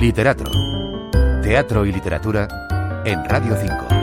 Literato. Teatro y literatura en Radio 5.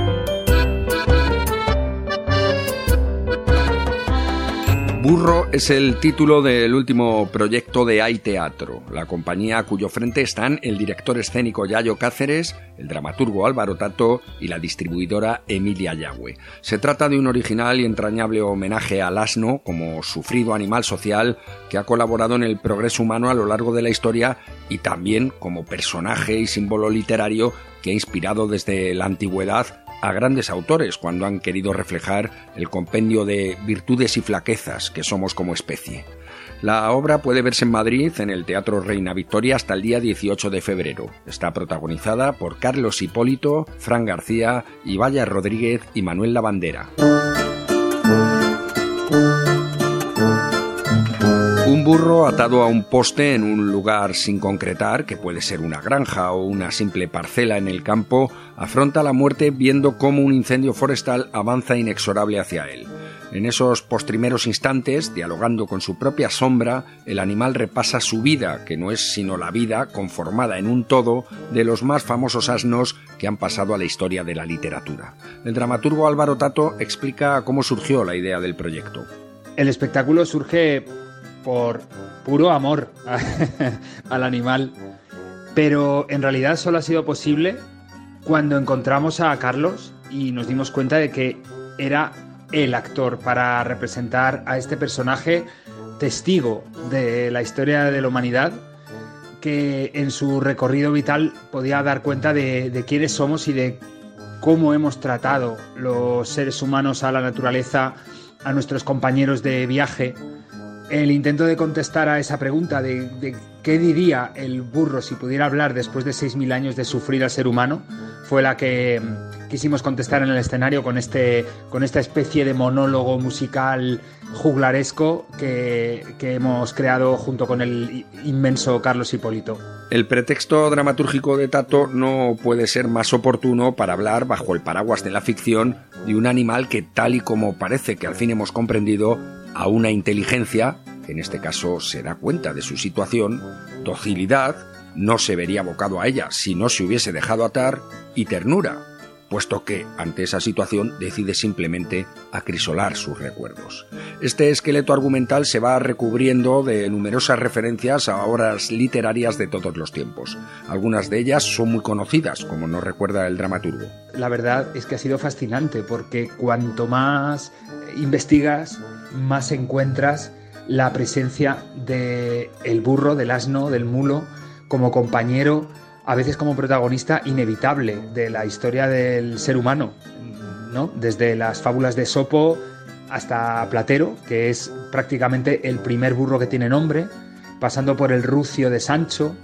Burro es el título del último proyecto de Hay Teatro, la compañía a cuyo frente están el director escénico Yayo Cáceres, el dramaturgo Álvaro Tato y la distribuidora Emilia Yagüe. Se trata de un original y entrañable homenaje al asno como sufrido animal social que ha colaborado en el progreso humano a lo largo de la historia y también como personaje y símbolo literario que ha inspirado desde la antigüedad a grandes autores cuando han querido reflejar el compendio de virtudes y flaquezas que somos como especie. La obra puede verse en Madrid en el Teatro Reina Victoria hasta el día 18 de febrero. Está protagonizada por Carlos Hipólito, Fran García, Ibaya Rodríguez y Manuel Lavandera. Un burro atado a un poste en un lugar sin concretar, que puede ser una granja o una simple parcela en el campo, afronta la muerte viendo cómo un incendio forestal avanza inexorable hacia él. En esos postrimeros instantes, dialogando con su propia sombra, el animal repasa su vida, que no es sino la vida conformada en un todo de los más famosos asnos que han pasado a la historia de la literatura. El dramaturgo Álvaro Tato explica cómo surgió la idea del proyecto. El espectáculo surge por puro amor al animal. Pero en realidad solo ha sido posible cuando encontramos a Carlos y nos dimos cuenta de que era el actor para representar a este personaje testigo de la historia de la humanidad que en su recorrido vital podía dar cuenta de, de quiénes somos y de cómo hemos tratado los seres humanos a la naturaleza, a nuestros compañeros de viaje el intento de contestar a esa pregunta de, qué diría el burro si pudiera hablar después de 6.000 años de sufrir al ser humano fue la que mm, quisimos contestar en el escenario con, este, con esta especie de monólogo musical juglaresco que, que hemos creado junto con el inmenso Carlos Hipólito. El pretexto dramatúrgico de Tato no puede ser más oportuno para hablar bajo el paraguas de la ficción de un animal que tal y como parece que al fin hemos comprendido a una inteligencia, en este caso se da cuenta de su situación, docilidad, no se vería abocado a ella si no se hubiese dejado atar, y ternura, puesto que, ante esa situación, decide simplemente acrisolar sus recuerdos. Este esqueleto argumental se va recubriendo de numerosas referencias a obras literarias de todos los tiempos. Algunas de ellas son muy conocidas, como nos recuerda el dramaturgo. La verdad es que ha sido fascinante, porque cuanto más investigas, más encuentras la presencia del el burro, del asno, del mulo, como compañero, a veces como protagonista inevitable de la historia del ser humano, ¿no? Desde las fábulas de Sopo hasta Platero, que es prácticamente el primer burro que tiene nombre, pasando por el rucio de Sancho,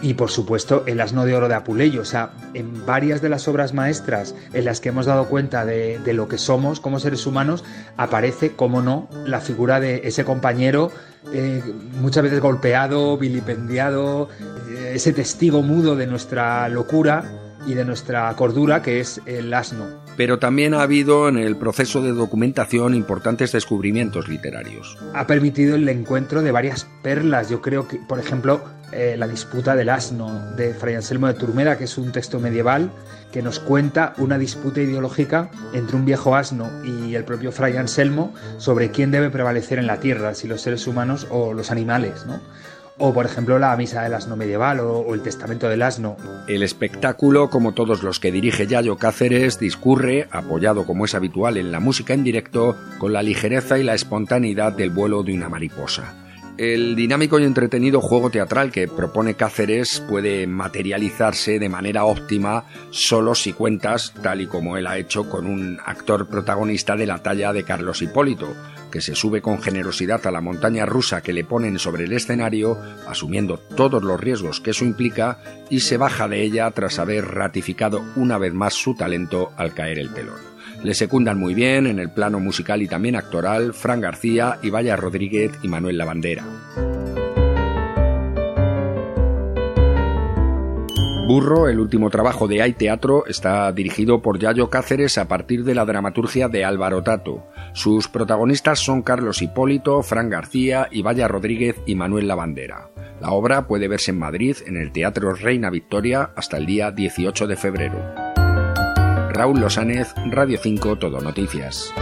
y por supuesto el asno de oro de Apuleyo. O sea, en varias de las obras maestras en las que hemos dado cuenta de, lo que somos como seres humanos, aparece, como no, la figura de ese compañero eh, muchas veces golpeado, vilipendiado, eh, ese testigo mudo de nuestra locura y de nuestra cordura que es el asno. Pero también ha habido en el proceso de documentación importantes descubrimientos literarios. Ha permitido el encuentro de varias perlas. Yo creo que, por ejemplo, eh, La disputa del asno de Fray Anselmo de Turmeda, que es un texto medieval que nos cuenta una disputa ideológica entre un viejo asno y el propio Fray Anselmo sobre quién debe prevalecer en la tierra, si los seres humanos o los animales, ¿no? O, por ejemplo, la Misa del Asno medieval o, el Testamento del Asno. El espectáculo, como todos los que dirige Yayo Cáceres, discurre, apoyado como es habitual en la música en directo, con la ligereza y la espontaneidad del vuelo de una mariposa. El dinámico y entretenido juego teatral que propone Cáceres puede materializarse de manera óptima solo si cuentas, tal y como él ha hecho, con un actor protagonista de la talla de Carlos Hipólito, que se sube con generosidad a la montaña rusa que le ponen sobre el escenario, asumiendo todos los riesgos que eso implica, y se baja de ella tras haber ratificado una vez más su talento al caer el telón. Le secundan muy bien en el plano musical y también actoral Fran García, Ibaya Rodríguez y Manuel Lavandera. Burro, el último trabajo de Hay Teatro, está dirigido por Yayo Cáceres a partir de la dramaturgia de Álvaro Tato. Sus protagonistas son Carlos Hipólito, Fran García, Ibaya Rodríguez y Manuel Lavandera. La obra puede verse en Madrid en el Teatro Reina Victoria hasta el día 18 de febrero. Raúl Losánez, Radio 5 Todo Noticias.